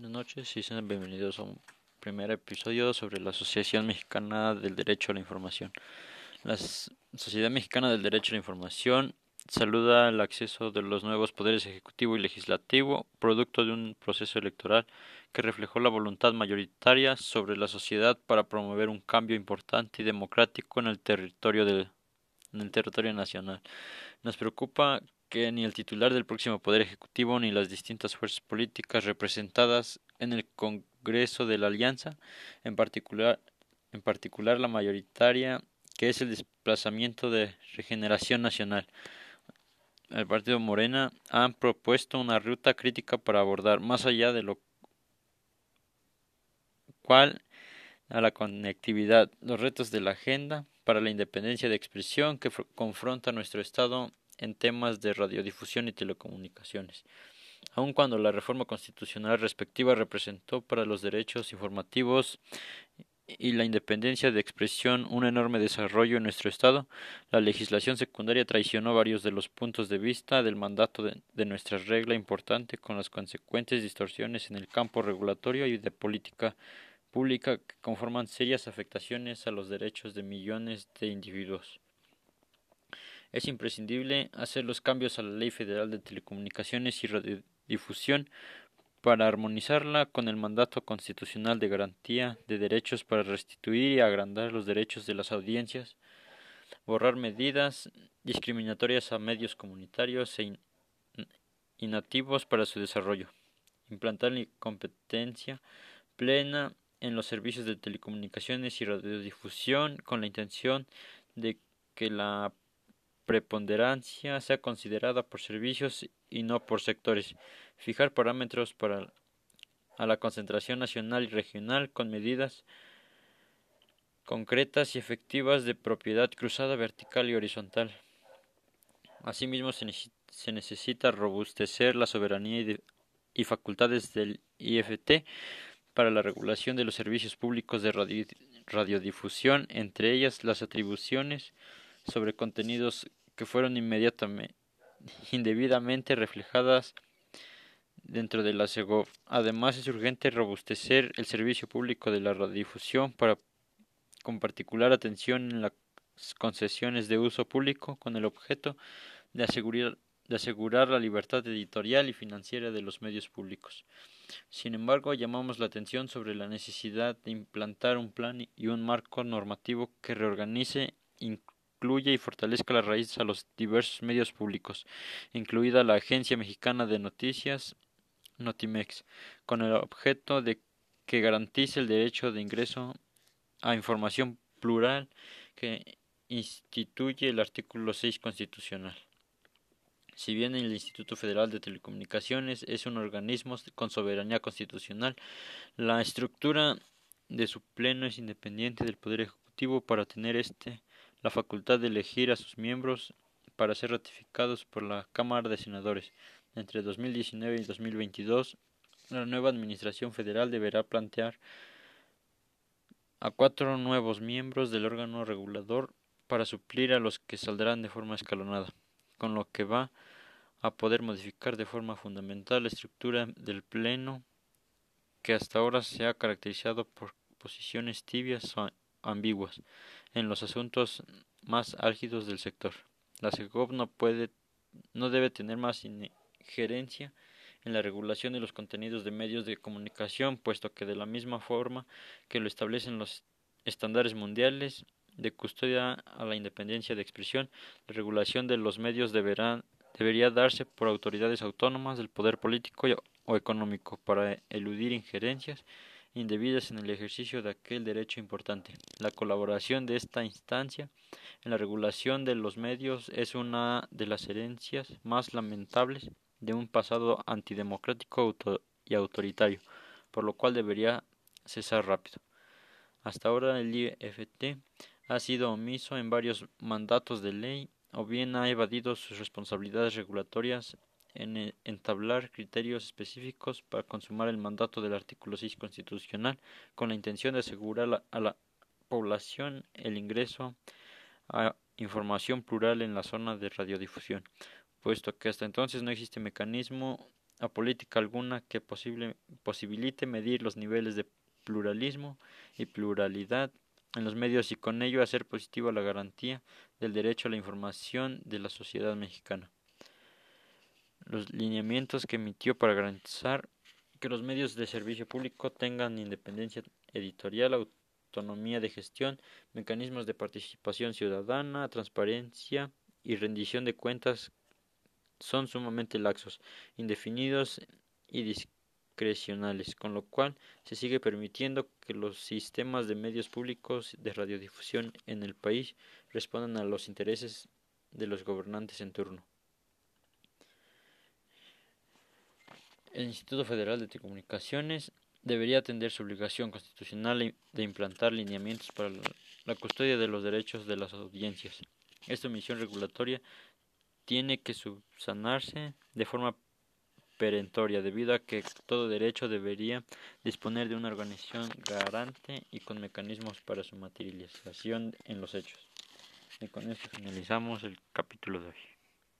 Buenas noches y sean bienvenidos a un primer episodio sobre la Asociación Mexicana del Derecho a la Información. La Sociedad Mexicana del Derecho a la Información saluda el acceso de los nuevos poderes ejecutivo y legislativo, producto de un proceso electoral que reflejó la voluntad mayoritaria sobre la sociedad para promover un cambio importante y democrático en el territorio en el territorio nacional. Nos preocupa que ni el titular del próximo Poder Ejecutivo ni las distintas fuerzas políticas representadas en el Congreso de la Alianza, en particular, en particular la mayoritaria, que es el desplazamiento de regeneración nacional. El partido Morena han propuesto una ruta crítica para abordar más allá de lo cual a la conectividad, los retos de la agenda para la independencia de expresión que confronta nuestro Estado en temas de radiodifusión y telecomunicaciones. Aun cuando la reforma constitucional respectiva representó para los derechos informativos y la independencia de expresión un enorme desarrollo en nuestro Estado, la legislación secundaria traicionó varios de los puntos de vista del mandato de, nuestra regla importante con las consecuentes distorsiones en el campo regulatorio y de política pública que conforman serias afectaciones a los derechos de millones de individuos. Es imprescindible hacer los cambios a la Ley Federal de Telecomunicaciones y Radiodifusión para armonizarla con el mandato constitucional de garantía de derechos para restituir y agrandar los derechos de las audiencias, borrar medidas discriminatorias a medios comunitarios e inactivos para su desarrollo, implantar la competencia plena en los servicios de telecomunicaciones y radiodifusión con la intención de que la preponderancia sea considerada por servicios y no por sectores, fijar parámetros para la concentración nacional y regional con medidas concretas y efectivas de propiedad cruzada vertical y horizontal. Asimismo, se, necesita robustecer la soberanía y, facultades del IFT para la regulación de los servicios públicos de radio, radiodifusión, entre ellas las atribuciones sobre contenidos que fueron inmediatamente indebidamente reflejadas dentro de la SEGOV. Además, es urgente robustecer el servicio público de la radiodifusión para con particular atención en las concesiones de uso público con el objeto de asegurar, de asegurar la libertad editorial y financiera de los medios públicos. Sin embargo, llamamos la atención sobre la necesidad de implantar un plan y un marco normativo que reorganice, incluya y fortalezca las raíces a los diversos medios públicos, incluida la Agencia Mexicana de Noticias, Notimex, con el objeto de que garantice el derecho de ingreso a información plural que instituye el artículo 6 constitucional. Si bien el Instituto Federal de Telecomunicaciones es un organismo con soberanía constitucional, la estructura de su pleno es independiente del Poder Ejecutivo para tener este la facultad de elegir a sus miembros para ser ratificados por la Cámara de Senadores. Entre 2019 y 2022, la nueva Administración Federal deberá plantear a cuatro nuevos miembros del órgano regulador para suplir a los que saldrán de forma escalonada, con lo que va a poder modificar de forma fundamental la estructura del Pleno que hasta ahora se ha caracterizado por posiciones tibias ambiguas en los asuntos más álgidos del sector. La SEGOV no puede no debe tener más injerencia en la regulación de los contenidos de medios de comunicación, puesto que de la misma forma que lo establecen los estándares mundiales de custodia a la independencia de expresión, la regulación de los medios debería darse por autoridades autónomas del poder político o económico para eludir injerencias indebidas en el ejercicio de aquel derecho importante. La colaboración de esta instancia en la regulación de los medios es una de las herencias más lamentables de un pasado antidemocrático y autoritario, por lo cual debería cesar rápido. Hasta ahora el IFT ha sido omiso en varios mandatos de ley o bien ha evadido sus responsabilidades regulatorias en e, entablar criterios específicos para consumar el mandato del artículo 6 constitucional con la intención de asegurar a la población el ingreso a información plural en la zona de radiodifusión, puesto que hasta entonces no existe mecanismo a política alguna que posibilite medir los niveles de pluralismo y pluralidad en los medios y con ello hacer positiva la garantía del derecho a la información de la sociedad mexicana. Los lineamientos que emitió para garantizar que los medios de servicio público tengan independencia editorial, autonomía de gestión, mecanismos de participación ciudadana, transparencia y rendición de cuentas son sumamente laxos, indefinidos y discrecionales, con lo cual se sigue permitiendo que los sistemas de medios públicos de radiodifusión en el país respondan a los intereses de los gobernantes en turno. El Instituto Federal de Telecomunicaciones debería atender su obligación constitucional de implantar lineamientos para la custodia de los derechos de las audiencias. Esta misión regulatoria tiene que subsanarse de forma perentoria, debido a que todo derecho debería disponer de una organización garante y con mecanismos para su materialización en los hechos. Y con esto finalizamos el capítulo de hoy.